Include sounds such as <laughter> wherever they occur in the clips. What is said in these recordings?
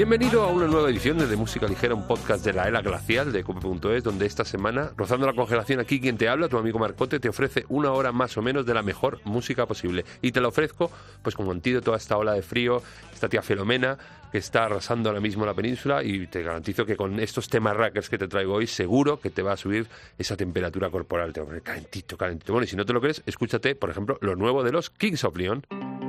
Bienvenido a una nueva edición de, de Música Ligera, un podcast de la era glacial de cope.es, donde esta semana, rozando la congelación aquí, quien te habla, tu amigo Marcote, te ofrece una hora más o menos de la mejor música posible. Y te la ofrezco, pues como antídoto a esta ola de frío, esta tía Filomena, que está arrasando ahora mismo la península, y te garantizo que con estos temas rackers que te traigo hoy, seguro que te va a subir esa temperatura corporal, te va a poner calentito, calentito. Bueno, y si no te lo crees, escúchate, por ejemplo, lo nuevo de los Kings of Leon.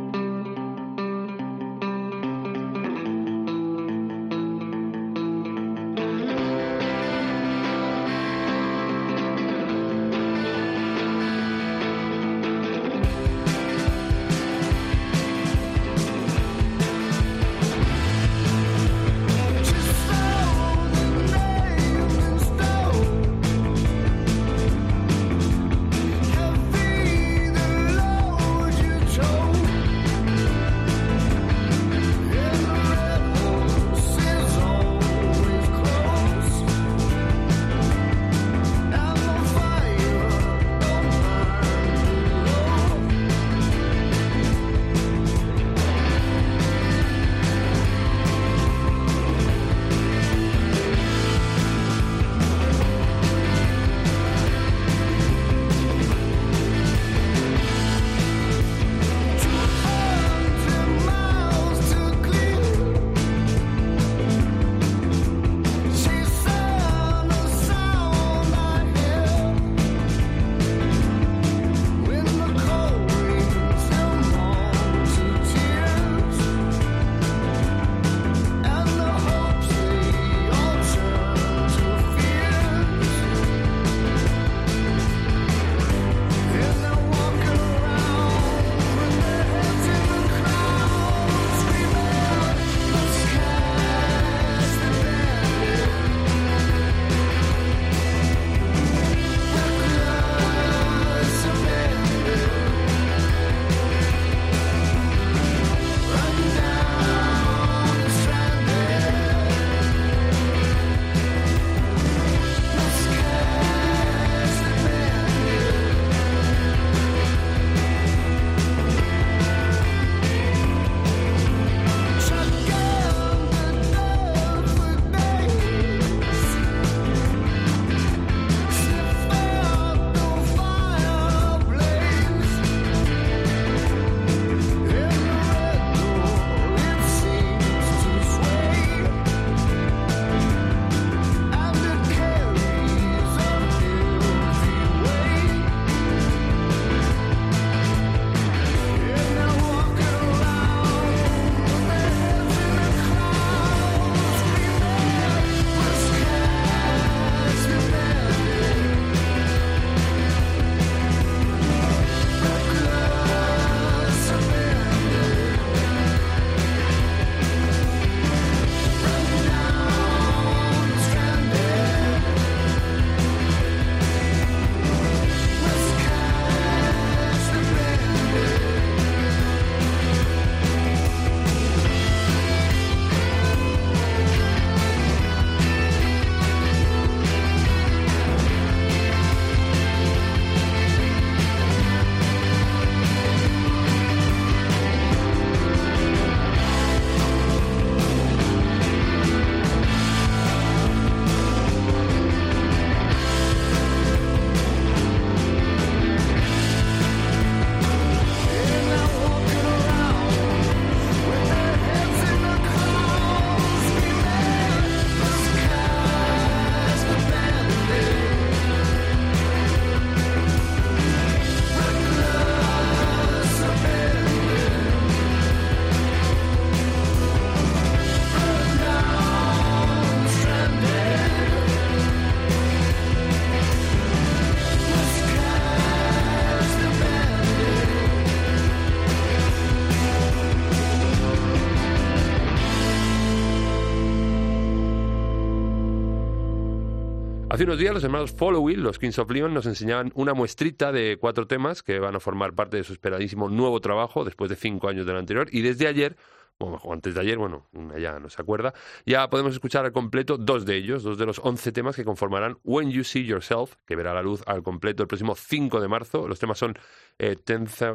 Hace unos días los hermanos Following, los Kings of Leon, nos enseñaban una muestrita de cuatro temas que van a formar parte de su esperadísimo nuevo trabajo después de cinco años del anterior. Y desde ayer, bueno, antes de ayer, bueno, ya no se acuerda, ya podemos escuchar al completo dos de ellos, dos de los once temas que conformarán When You See Yourself, que verá la luz al completo el próximo 5 de marzo. Los temas son eh,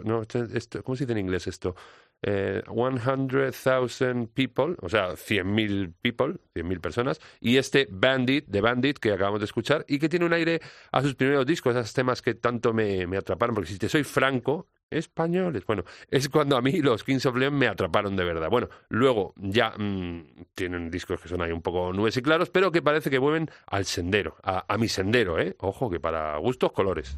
no, esto, ¿cómo se dice en inglés esto? Eh, 100,000 People, o sea, 100.000 people, 100.000 personas, y este Bandit, de Bandit, que acabamos de escuchar, y que tiene un aire a sus primeros discos, esos temas que tanto me, atraparon, porque si te soy franco, españoles. Bueno, es cuando a mí los Kings of Leon me atraparon de verdad. Bueno, luego ya mmm, tienen discos que son ahí un poco nubes y claros, pero que parece que vuelven al sendero, a, a mi sendero, ¿eh? Ojo, que para gustos colores.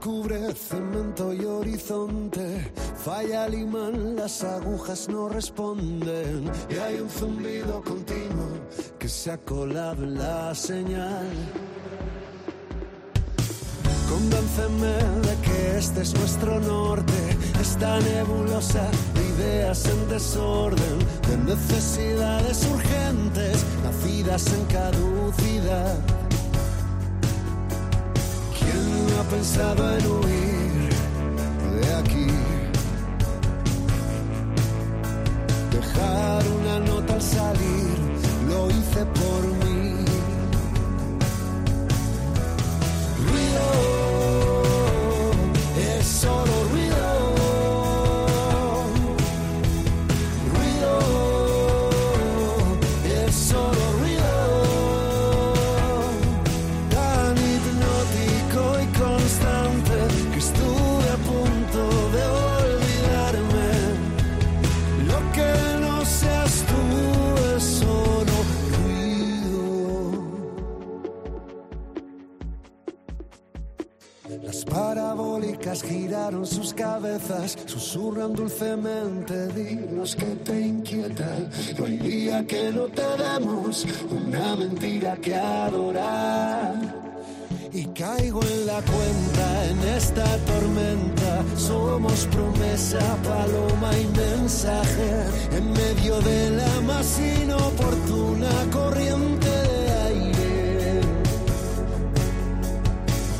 Cubre cemento y horizonte, falla el imán, las agujas no responden y hay un zumbido continuo que se ha colado la señal. Convénceme de que este es nuestro norte, esta nebulosa de ideas en desorden, de necesidades urgentes, nacidas en caducidad. Pensado en huir de aquí? Dejar una nota al salir, lo hice por mí. Ruido, sus cabezas, susurran dulcemente, dinos que te inquieta. No hay día que no te demos una mentira que adorar. Y caigo en la cuenta en esta tormenta. Somos promesa, paloma y mensaje. En medio de la más inoportuna corriente de aire.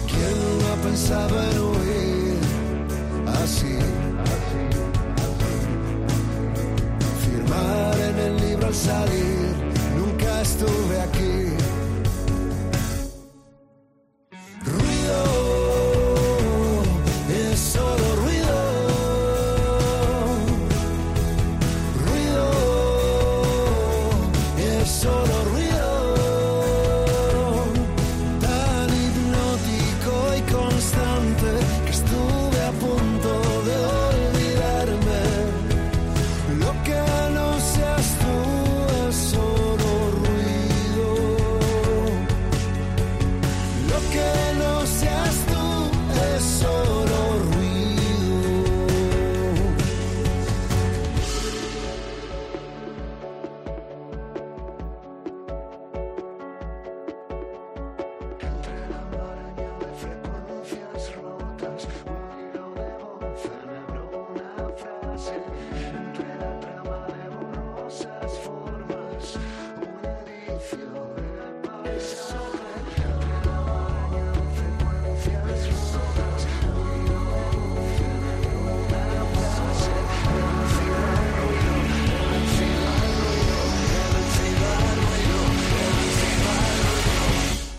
¿Quién no ha pensado en huir Nunca estuve aquí.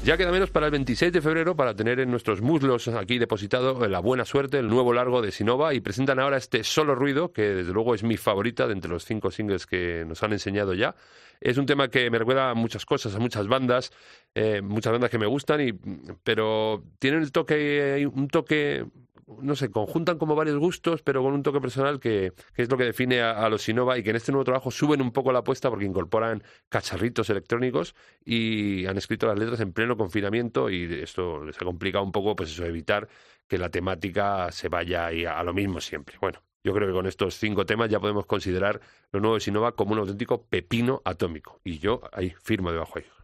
Ya queda menos para el 26 de febrero para tener en nuestros muslos aquí depositado la buena suerte, el nuevo largo de Sinova y presentan ahora este Solo Ruido, que desde luego es mi favorita de entre los cinco singles que nos han enseñado ya. Es un tema que me recuerda a muchas cosas, a muchas bandas, eh, muchas bandas que me gustan, y, pero tienen el toque, un toque no sé, conjuntan como varios gustos, pero con un toque personal que, que es lo que define a, los Sinova y que en este nuevo trabajo suben un poco la apuesta porque incorporan cacharritos electrónicos y han escrito las letras en pleno confinamiento y esto les ha complicado un poco, pues eso, evitar que la temática se vaya a, a lo mismo siempre. Bueno, yo creo que con estos cinco temas ya podemos considerar lo nuevo de Sinova como un auténtico pepino atómico. Y yo ahí firmo debajo ahí. crystal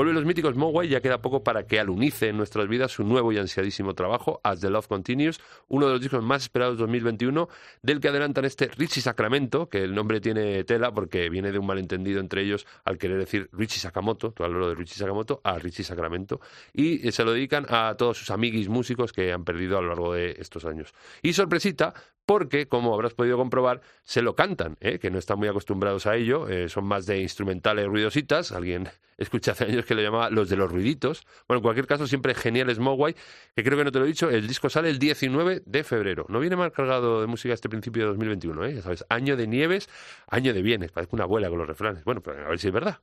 Vuelven los míticos Mogwai, ya queda poco para que alunice en nuestras vidas su nuevo y ansiadísimo trabajo, As the Love Continues, uno de los discos más esperados de 2021, del que adelantan este Richie Sacramento, que el nombre tiene tela porque viene de un malentendido entre ellos al querer decir Richie Sakamoto, todo lo de Richie Sakamoto, a Richie Sacramento, y eh, se lo dedican a todos sus amiguis músicos que han perdido a lo largo de estos años. Y sorpresita, porque, como habrás podido comprobar, se lo cantan, ¿eh? que no están muy acostumbrados a ello, eh, son más de instrumentales ruidositas, alguien <laughs> escuché hace años que lo llamaba los de los ruiditos. Bueno, en cualquier caso, siempre genial Mogwai, que creo que no te lo he dicho, el disco sale el 19 de febrero. No viene mal cargado de música este principio de 2021, ¿eh? ya sabes, año de nieves, año de bienes, parece una abuela con los refranes. Bueno, pero a ver si es verdad.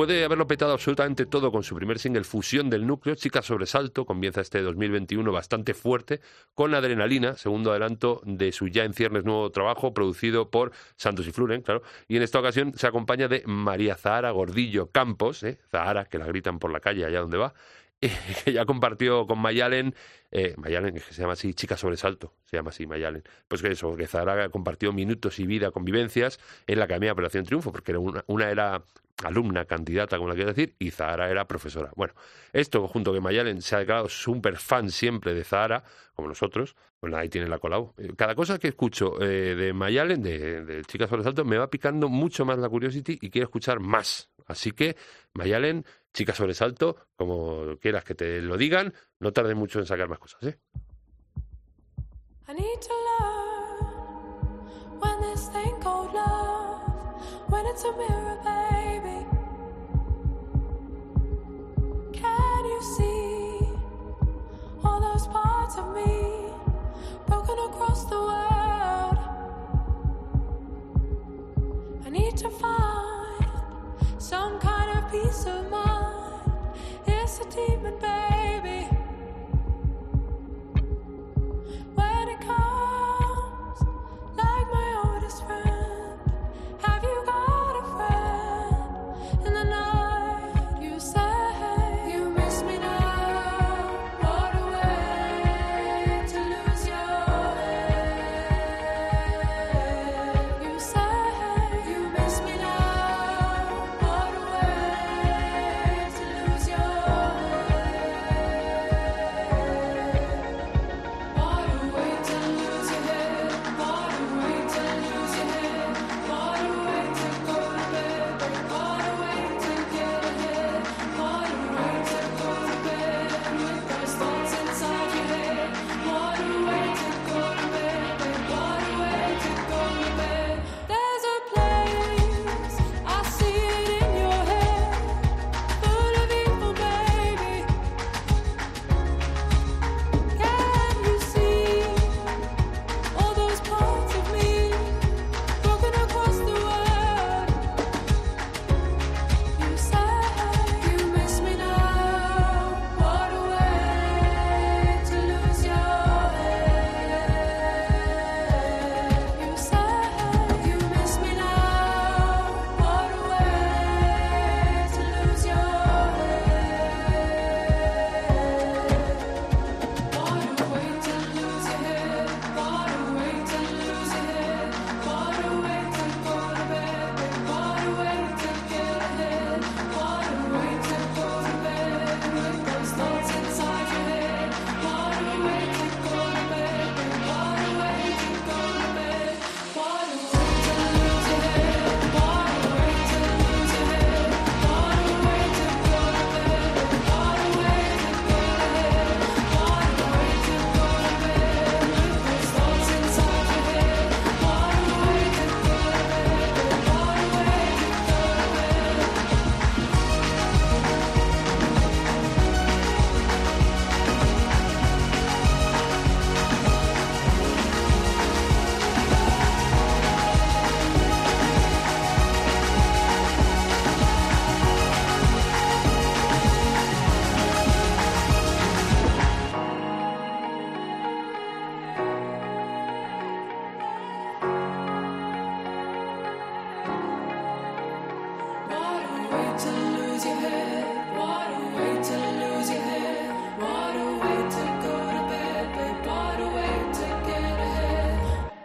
Después de haberlo petado absolutamente todo con su primer single Fusión del Núcleo, Chica Sobresalto comienza este 2021 bastante fuerte con Adrenalina, segundo adelanto de su ya en ciernes nuevo trabajo producido por Santos y Fluren, claro, y en esta ocasión se acompaña de María Zahara Gordillo Campos, ¿eh? Zahara, que la gritan por la calle allá donde va, <laughs> que ya compartió con Mayalen, eh, Mayalen, que se llama así, Chica Sobresalto, se llama así Mayalen. Pues que eso, que Zahara compartió minutos y vida, convivencias en la Academia de Operación Triunfo, porque era una, era alumna, candidata, como la quieras decir, y Zahara era profesora. Bueno, esto junto que Mayalen se ha declarado súper fan siempre de Zahara, como nosotros, bueno, ahí tiene la colabo. Eh, Cada cosa que escucho eh, de Mayalen, de, de Chica Sobresalto, me va picando mucho más la curiosity y quiero escuchar más. Así que, Mayalen, Chica Sobresalto, como quieras que te lo digan, no tarde mucho en sacar más cosas, ¿eh? When it's a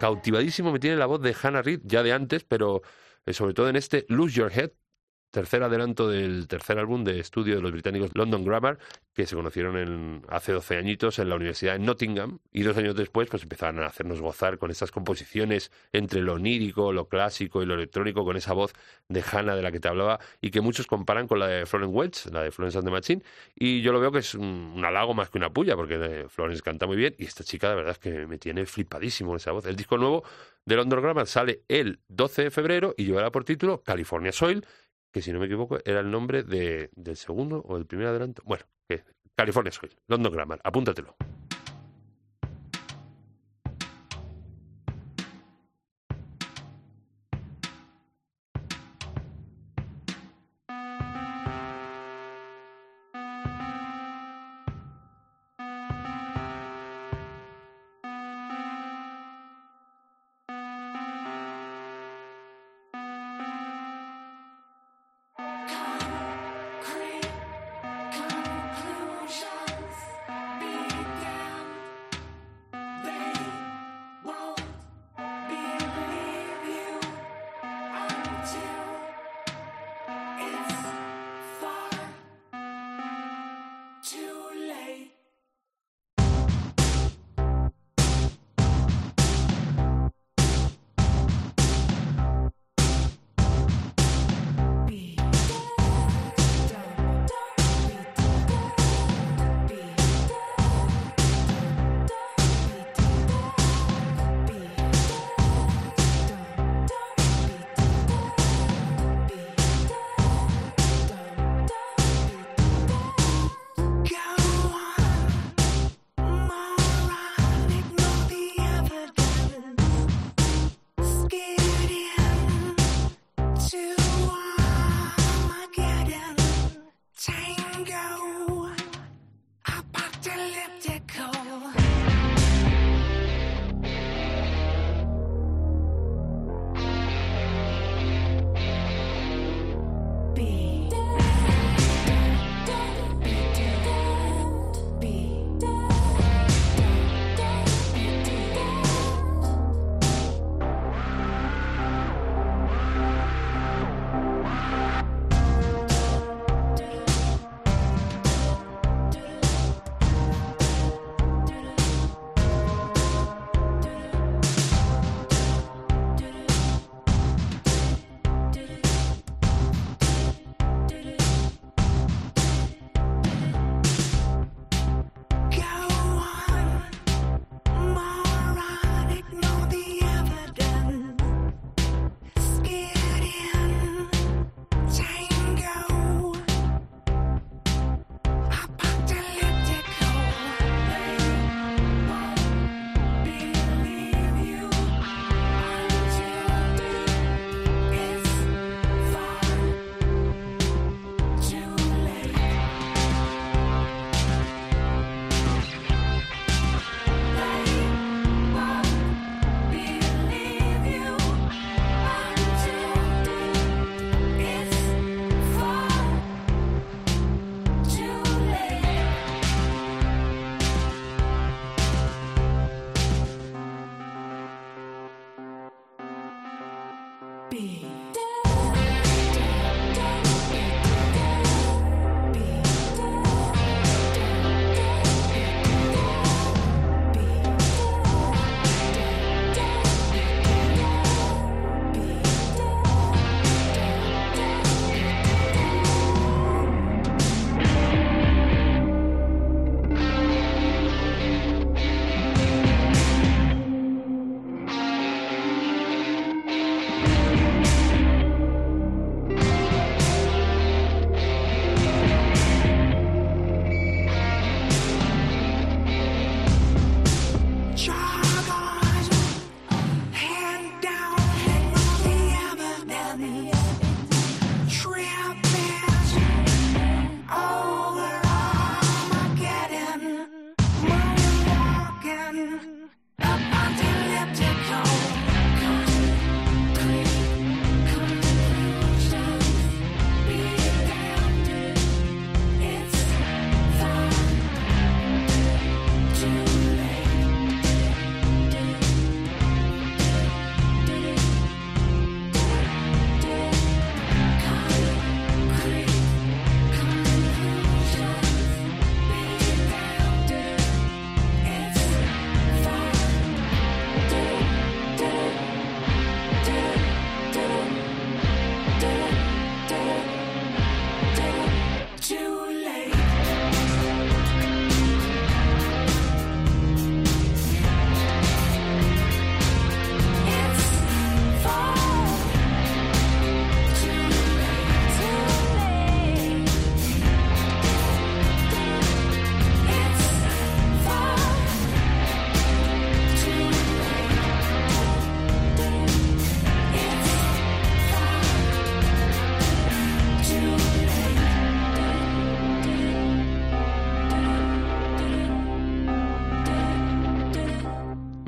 Cautivadísimo me tiene la voz de Hannah Reid, ya de antes, pero eh, sobre todo en este Lose Your Head, tercer adelanto del tercer álbum de estudio de los británicos London Grammar, que se conocieron en, hace 12 añitos en la Universidad de Nottingham, y dos años después pues empezaron a hacernos gozar con estas composiciones entre lo onírico, lo clásico y lo electrónico, con esa voz de Hannah de la que te hablaba, y que muchos comparan con la de Florence Welch, la de Florence and the Machine, y yo lo veo que es un, halago más que una puya, porque Florence canta muy bien, y esta chica de verdad es que me tiene flipadísimo esa voz. El disco nuevo de London Grammar sale el 12 de febrero y llevará por título California Soil, que si no me equivoco era el nombre de, del segundo o del primer adelanto. Bueno, que California Soil, London Grammar, apúntatelo.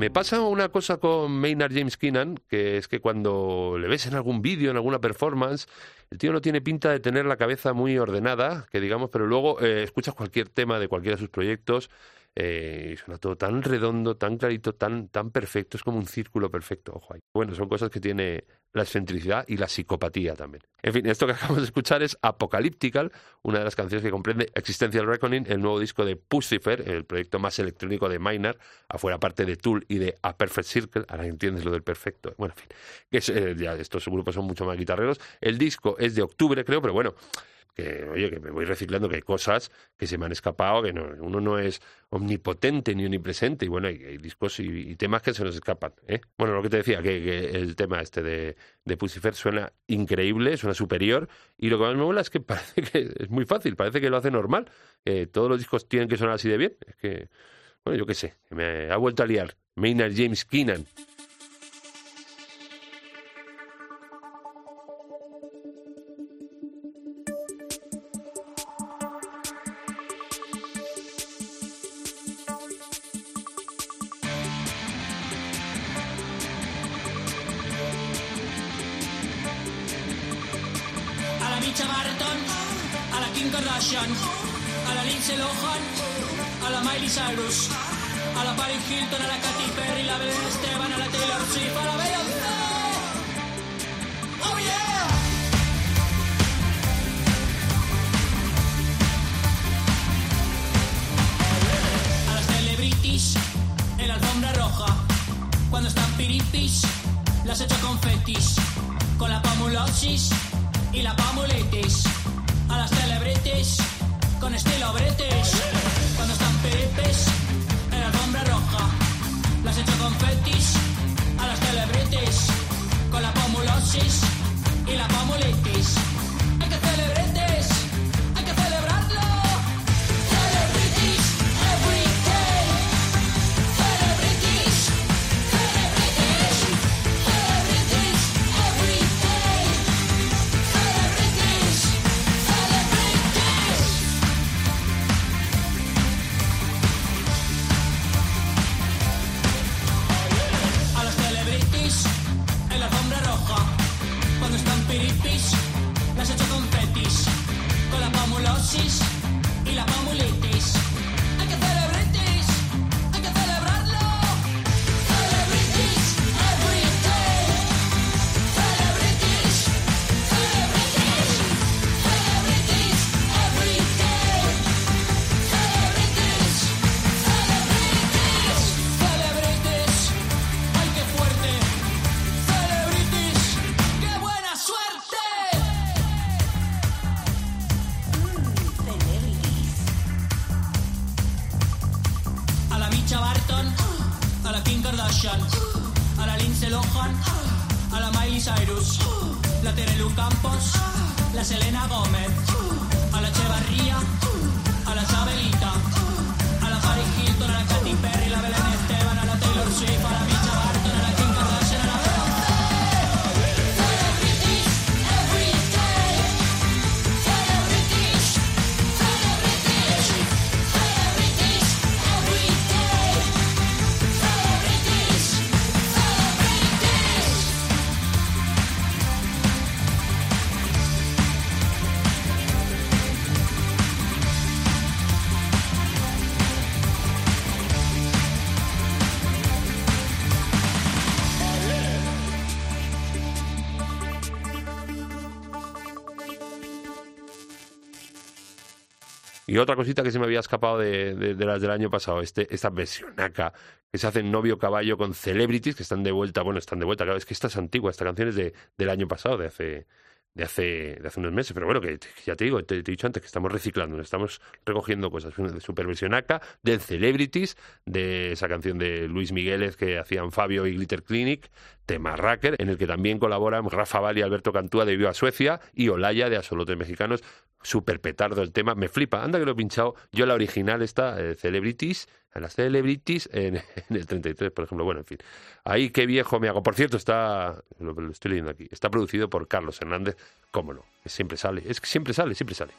Me pasa una cosa con Maynard James Keenan, que es que cuando le ves en algún vídeo, en alguna performance, el tío no tiene pinta de tener la cabeza muy ordenada, que digamos, pero luego eh, escuchas cualquier tema de cualquiera de sus proyectos eh, suena todo tan redondo, tan clarito, tan, tan perfecto, es como un círculo perfecto, ojo ahí. Bueno, son cosas que tiene la excentricidad y la psicopatía también. En fin, esto que <laughs> acabamos de escuchar es Apocalyptical, una de las canciones que comprende Existential Reckoning, el nuevo disco de Pucifer, el proyecto más electrónico de Maynard, afuera parte de Tool y de A Perfect Circle, ahora entiendes lo del perfecto. Bueno, en fin, es, eh, ya estos grupos son mucho más guitarreros. El disco es de octubre, creo, pero bueno, que oye, que me voy reciclando, que hay cosas que se me han escapado, que no, uno no es omnipotente ni omnipresente, y bueno, hay, discos y, temas que se nos escapan. ¿eh? Bueno, lo que te decía, que, el tema este de, de Pucifer suena increíble, suena superior, y lo que más me mola es que <laughs> parece que es muy fácil, parece que lo hace normal, todos los discos tienen que sonar así de bien, es que, bueno, yo qué sé, me ha vuelto a liar. Maynard James Keenan. A la Micha Barton, a la Kim Kardashian, a la Lindsay Lohan, a la Miley Cyrus, a la Paris Hilton, a la Katy Perry, la Belén Esteban, a la Taylor Swift, a la Beyoncé. Oh yeah! A las celebrities en la alfombra roja, cuando están piripis, las echo confetis, con la pamulosis y la pamulitis. A las celebrities con estilo british, cuando están piripis en la alfombra roja, las echo confetis. A las celebrities con la pamulosis y la pamulitis. Otra cosita que se me había escapado de, de- las del año pasado, este, esta versionaca que se hacen novio caballo con celebrities que están de vuelta, bueno, están de vuelta, claro, es que esta es antigua, esta canción es de, del año pasado, de hace, de hace, de hace unos meses, pero bueno, que, ya te digo, te, he dicho antes que estamos reciclando, estamos recogiendo cosas, de super versionaca, del celebrities, de esa canción de Luis Migueles que hacían Fabio y Glitter Clinic, tema Racker, en el que también colaboran Rafa Val y Alberto Cantúa de Viva Suecia y Olaya de Absolutos Mexicanos, super petardo el tema, me flipa, anda que lo he pinchado. Yo la original esta, eh, Celebrities, a las Celebrities en, <laughs> en el 33, por ejemplo, bueno, en fin, ahí qué viejo me hago, por cierto, está, lo, estoy leyendo aquí, está producido por Carlos Hernández, cómo no, siempre sale, es que siempre sale, siempre sale.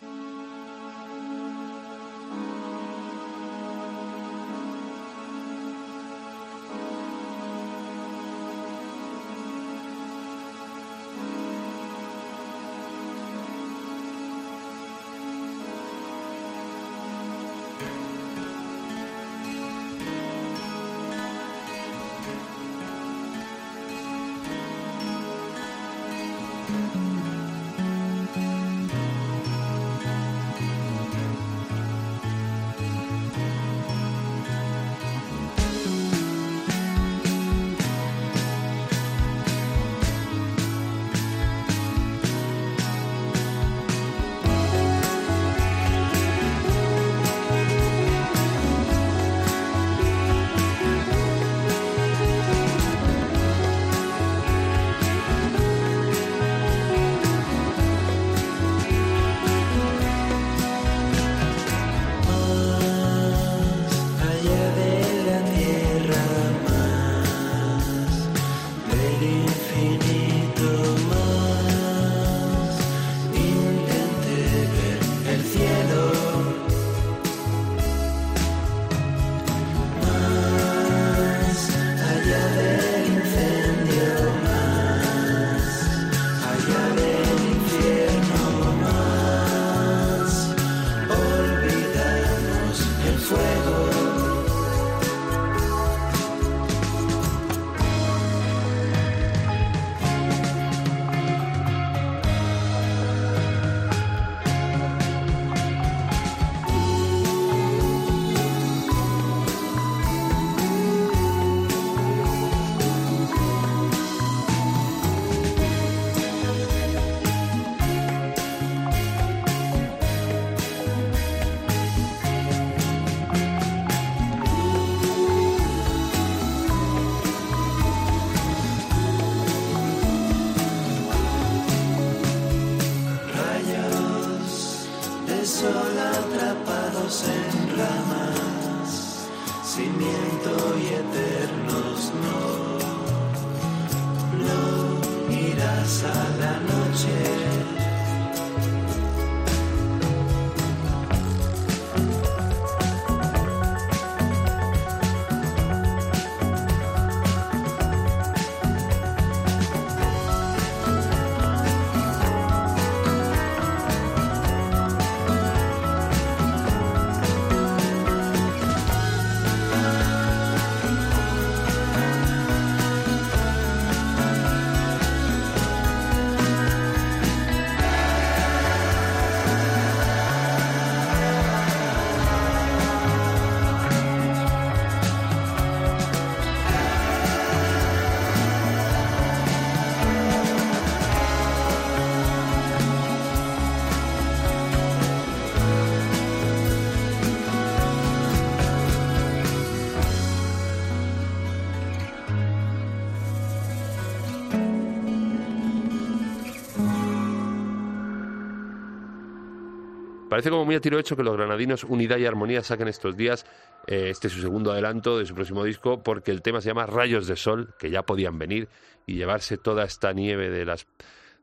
Parece como muy a tiro hecho que los granadinos Unidad y Armonía saquen estos días eh, este su segundo adelanto de su próximo disco, porque el tema se llama Rayos de Sol, que ya podían venir y llevarse toda esta nieve de las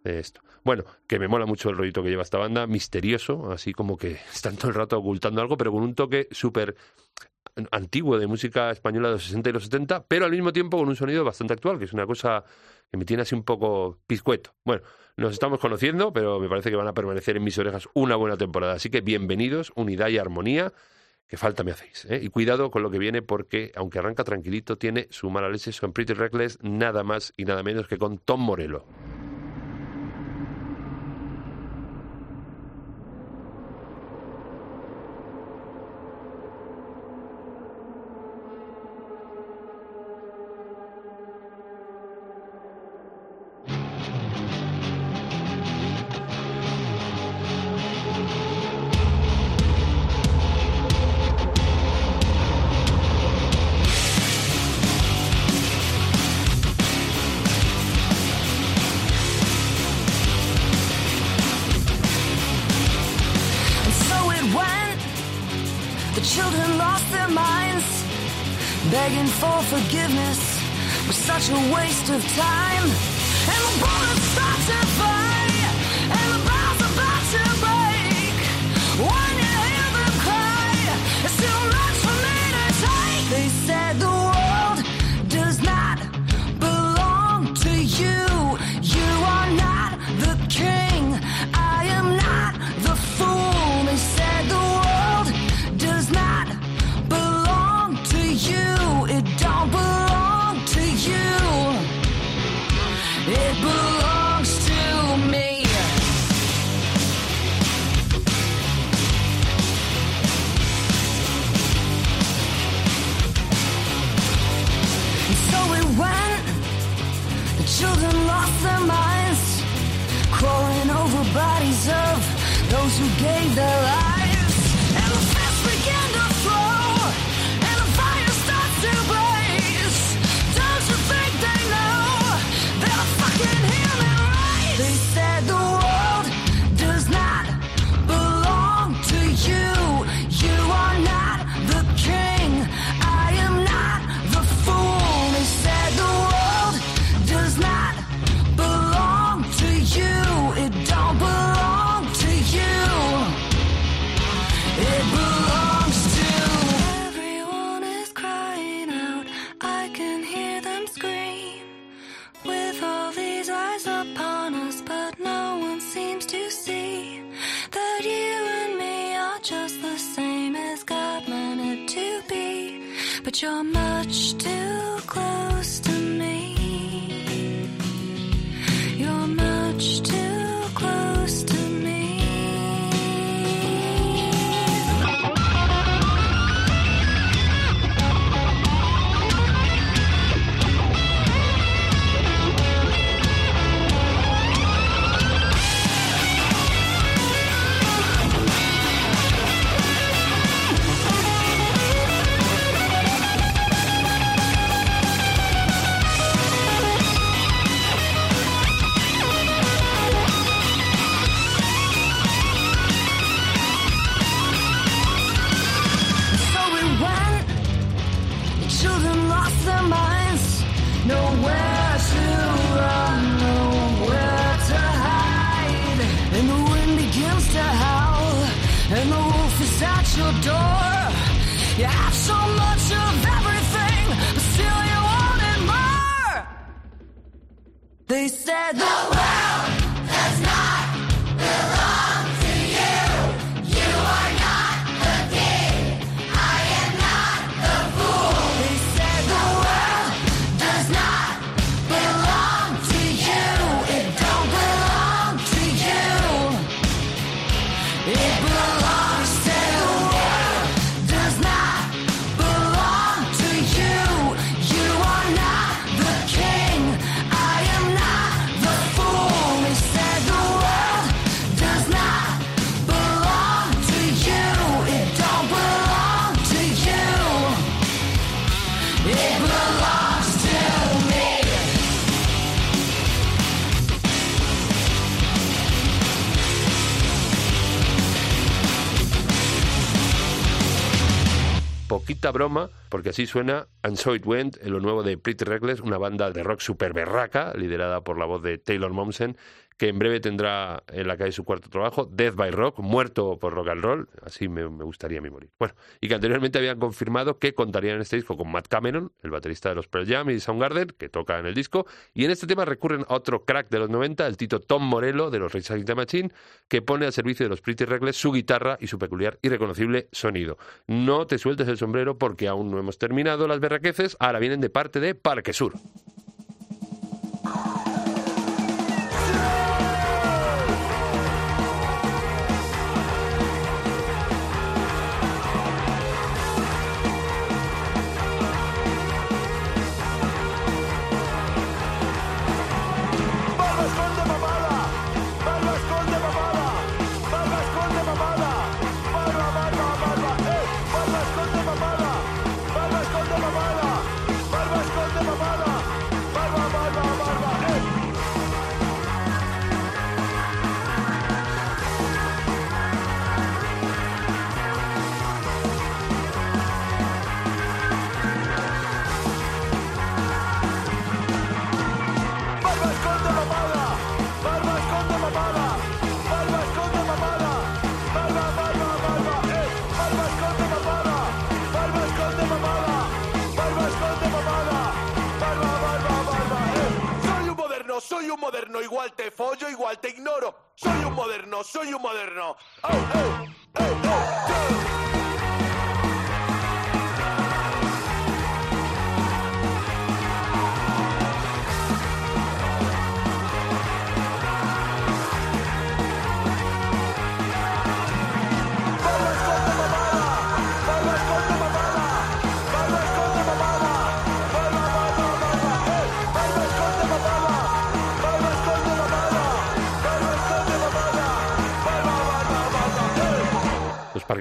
esto. Bueno, que me mola mucho el rollito que lleva esta banda, misterioso, así como que <laughs> están todo el rato ocultando algo, pero con un toque súper antiguo de música española de los 60 y los 70, pero al mismo tiempo con un sonido bastante actual, que es una cosa que me tiene así un poco pizcueto. Bueno, nos estamos conociendo, pero me parece que van a permanecer en mis orejas una buena temporada. Así que bienvenidos, unidad y armonía, que falta me hacéis. ¿eh? Y cuidado con lo que viene, porque aunque arranca tranquilito, tiene su mala leche, son Pretty Reckless, nada más y nada menos que con Tom Morello. Such a waste of time. head. No way! Broma, porque así suena And So It Went, en lo nuevo de Pretty Reckless, una banda de rock super berraca, liderada por la voz de Taylor Momsen, que en breve tendrá en la calle su cuarto trabajo, Death by Rock, muerto por rock and roll, así me, gustaría a mí morir. Bueno, y que anteriormente habían confirmado que contarían en este disco con Matt Cameron, el baterista de los Pearl Jam y Soundgarden, que toca en el disco, y en este tema recurren a otro crack de los 90, el tito Tom Morello de los Rage Against the Machine, que pone al servicio de los Pretty Reckless su guitarra y su peculiar y reconocible sonido. No te sueltes el sombrero porque aún no hemos terminado las berraqueces, ahora vienen de parte de Parque Sur.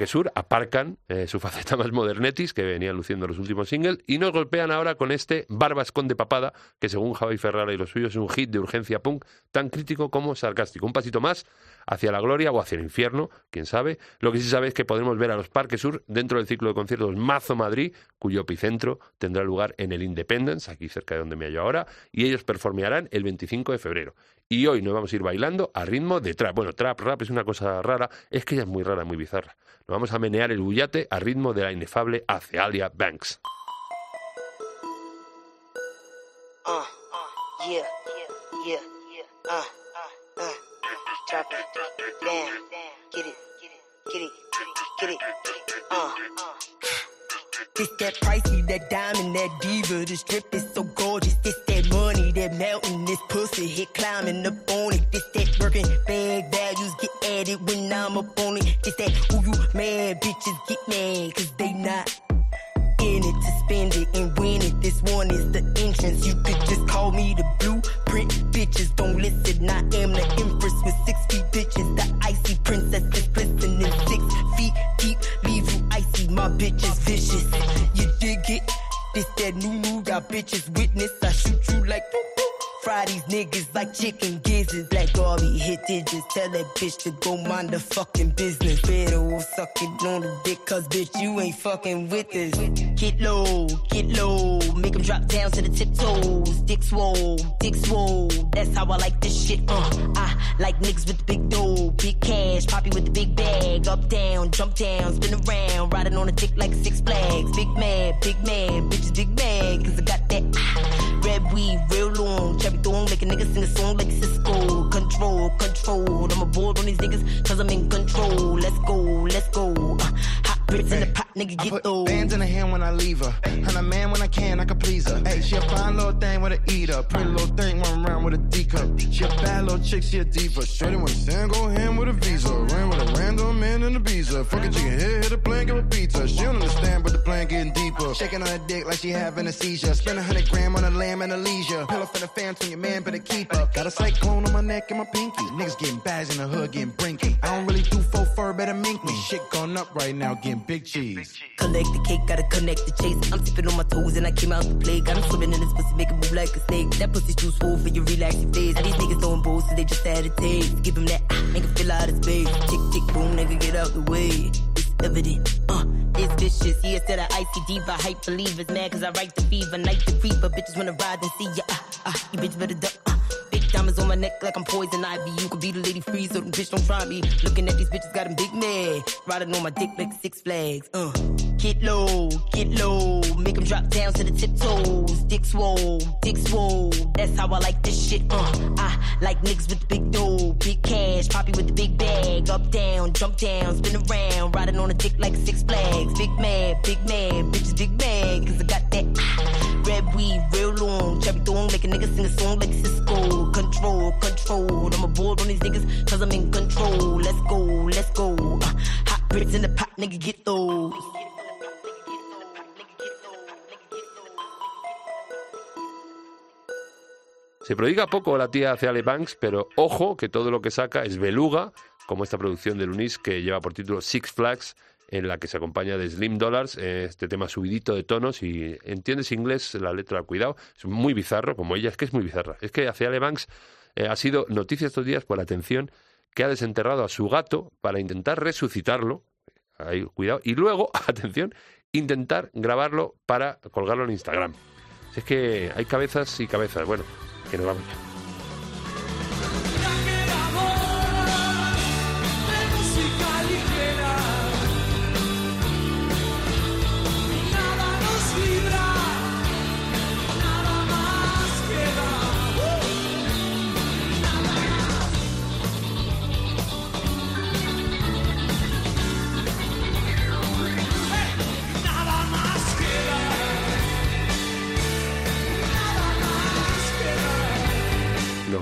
Sur aparcan eh, su <laughs> faceta más modernetis, que venían luciendo los últimos singles, y nos golpean ahora con este Barba Esconde Papada, que según Javi Ferrara y los suyos es un hit de urgencia punk tan crítico como sarcástico. Un pasito más hacia la gloria o hacia el infierno, quién sabe. Lo que sí sabe es que podremos ver a los Parque Sur dentro del ciclo de conciertos Mazo Madrid, cuyo epicentro tendrá lugar en el Independence, aquí cerca de donde me hallo ahora, y ellos performearán el 25 de febrero. Y hoy nos vamos a ir bailando a ritmo de trap. Bueno, trap, rap es una cosa rara, es que ella es muy rara, muy bizarra. Nos vamos a menear el bullate a ritmo de la inefable Acealia Banks. Uh, yeah, yeah, yeah, uh, uh, drop it, damn, get it, get it, get it, uh. This that pricey, that diamond, that diva. This drip is so gorgeous. This that money, melting, this pussy hit climbing up on it. This that working bag values get added when I'm up on it. This that who you mad bitches get mad cause they not in it to spend it and win it. This one is the entrance. You could just call me the blueprint. Bitches don't listen. I am the empress with six feet bitches. The icy princess is glistening. Six feet deep, leave you icy. My bitch is vicious. This that new new, y'all bitches witness. I shoot you like. Fry these niggas like chicken gizzards. Black Garvey hit digits. Tell that bitch to go mind the fucking business. Better suck it on the dick, cause bitch, you ain't fucking with us. Get low, get low. Make drop down to the tiptoes. Dick swole, dick swole. That's how I like this shit. Uh, I like niggas with the big dough. Big cash, poppy with the big bag. Up, down, jump down, spin around. Riding on a dick like six flags. Big man, big man, bitches big mad. Cause I got that ah, red weed, real long. Cherry thorn, make a nigga sing a song like Cisco. Control, control. I'm aboard on these niggas, cause I'm in control. Let's go, let's go. Uh, bricks in the pot, nigga, I get those. bands in her hand when I leave her. And a man when I can, I can please her. Hey, she a fine little thing with a eater. Pretty little thing run around with a D cup. She a bad little chick, she a diva. Shorty wanna stand, go hand with a visa. Ran with a random man in a visa. Fuck a chicken head, hit a plane, give a pizza. She don't understand, but the plan getting deeper. Shaking on her dick like she having a seizure. Spend a hundred gram on a lamb and a leisure. Pillow for the fans on your man, better keep up. Got a cyclone on my neck and my pinky. Niggas getting bags in the hood, getting brinky. I don't really do faux fur, better mink me. Shit gone up right now, getting big cheese. Collect the cake, gotta connect the chase. I'm sipping on my toes and I came out the play. Got 'em swimming in this pussy, make 'em move like a snake. That pussy too full for your relaxing face. Now these niggas throwing balls, so they just had a taste. Give 'em that, ah, make 'em feel out of space. Tick, tick, boom, nigga, get out the way. It's evident, uh, It's vicious, yeah, instead of icy diva. Hype believers mad cause I write the fever. Night the creeper, bitches wanna ride and see ya. Ah, ah, you bitch better duck. Big diamonds on my neck like I'm poison ivy. You could be the lady free, so them bitch don't try me. Looking at these bitches, got them big mad. Riding on my dick like six flags. Uh, get low, get low. Make 'em drop down to the tiptoes. Dick swole, dick swole. That's how I like this shit. Uh, I like niggas with the big dough, big cash. Poppy with the big bag. Up, down, jump down, spin around. Riding on a dick like six flags. Big mad, big mad. Bitches big mad, cause I got that ah, red weed real long. Cherry thong, make a nigga sing a song like Cisco. Se prodiga poco la tía hacia Ale Banks, pero ojo que todo lo que saca es beluga, como esta producción de Lunis que lleva por título Six Flags, en la que se acompaña de Slim Dollars, eh, este tema subidito de tonos y entiendes inglés la letra, cuidado, es muy bizarro, como ella, es que es muy bizarra. Es que hacia Ale Banks eh, ha sido noticia estos días por atención que ha desenterrado a su gato para intentar resucitarlo, ahí, cuidado, y luego, <laughs> atención, intentar grabarlo para colgarlo en Instagram. Es que hay cabezas y cabezas. Bueno, que nos vamos.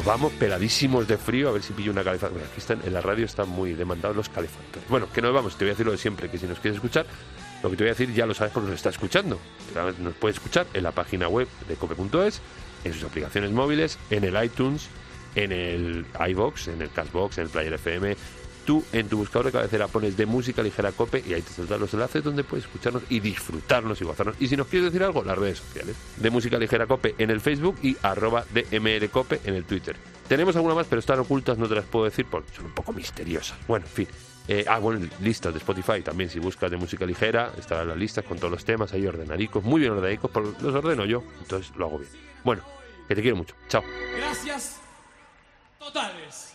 Vamos peladísimos de frío a ver si pillo una calefacción. Aquí están, en la radio están muy demandados los calefactores. Bueno, que nos vamos, te voy a decir lo de siempre, que si nos quieres escuchar, lo que te voy a decir ya lo sabes porque nos está escuchando. Nos puedes escuchar en la página web de cope.es, en sus aplicaciones móviles, en el iTunes, en el iBox, en el Cashbox, en el Player FM. Tú en tu buscador de cabecera pones de música ligera cope y ahí te saldrán los enlaces donde puedes escucharnos y disfrutarnos y gozarnos. Y si nos quieres decir algo, las redes sociales. De música ligera cope en el Facebook y arroba de cope en el Twitter. Tenemos alguna más, pero están ocultas, no te las puedo decir porque son un poco misteriosas. Bueno, en fin. Eh, ah, bueno, listas de Spotify también. Si buscas de música ligera, estarán las listas con todos los temas ahí ordenadicos, muy bien ordenadicos, porque los ordeno yo, entonces lo hago bien. Bueno, que te quiero mucho. Chao. Gracias totales.